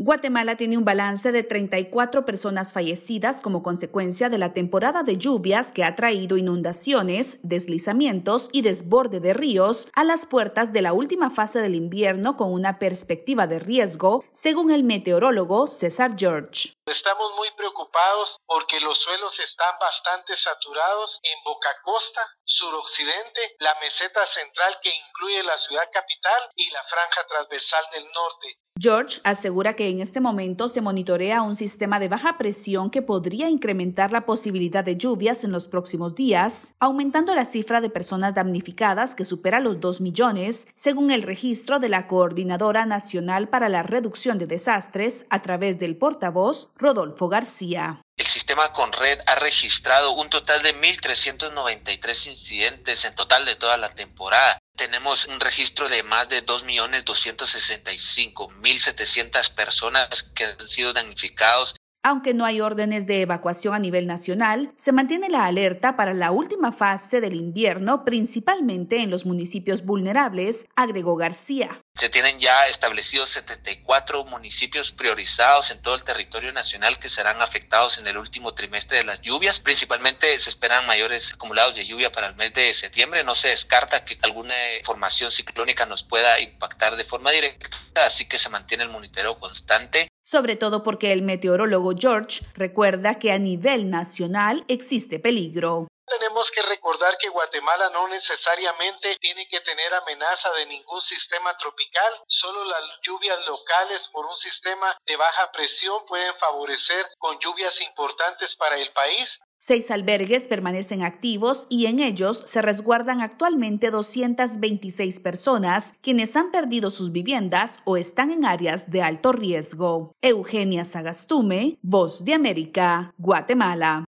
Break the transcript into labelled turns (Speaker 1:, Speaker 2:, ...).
Speaker 1: Guatemala tiene un balance de 34 personas fallecidas como consecuencia de la temporada de lluvias que ha traído inundaciones, deslizamientos y desborde de ríos a las puertas de la última fase del invierno con una perspectiva de riesgo, según el meteorólogo César George.
Speaker 2: Estamos muy preocupados porque los suelos están bastante saturados en Boca Costa, suroccidente, la meseta central que incluye la ciudad capital y la franja transversal del norte.
Speaker 1: George asegura que en este momento se monitorea un sistema de baja presión que podría incrementar la posibilidad de lluvias en los próximos días, aumentando la cifra de personas damnificadas que supera los 2 millones, según el registro de la Coordinadora Nacional para la Reducción de Desastres a través del portavoz Rodolfo García.
Speaker 3: El sistema Conred ha registrado un total de 1.393 incidentes en total de toda la temporada. Tenemos un registro de más de 2.265.700 personas que han sido damnificados
Speaker 1: aunque no hay órdenes de evacuación a nivel nacional, se mantiene la alerta para la última fase del invierno, principalmente en los municipios vulnerables, agregó García.
Speaker 3: Se tienen ya establecidos 74 municipios priorizados en todo el territorio nacional que serán afectados en el último trimestre de las lluvias. Principalmente se esperan mayores acumulados de lluvia para el mes de septiembre. No se descarta que alguna formación ciclónica nos pueda impactar de forma directa, así que se mantiene el monitoreo constante
Speaker 1: sobre todo porque el meteorólogo George recuerda que a nivel nacional existe peligro.
Speaker 2: Tenemos que recordar que Guatemala no necesariamente tiene que tener amenaza de ningún sistema tropical, solo las lluvias locales por un sistema de baja presión pueden favorecer con lluvias importantes para el país.
Speaker 1: Seis albergues permanecen activos y en ellos se resguardan actualmente 226 personas quienes han perdido sus viviendas o están en áreas de alto riesgo. Eugenia Sagastume, Voz de América, Guatemala.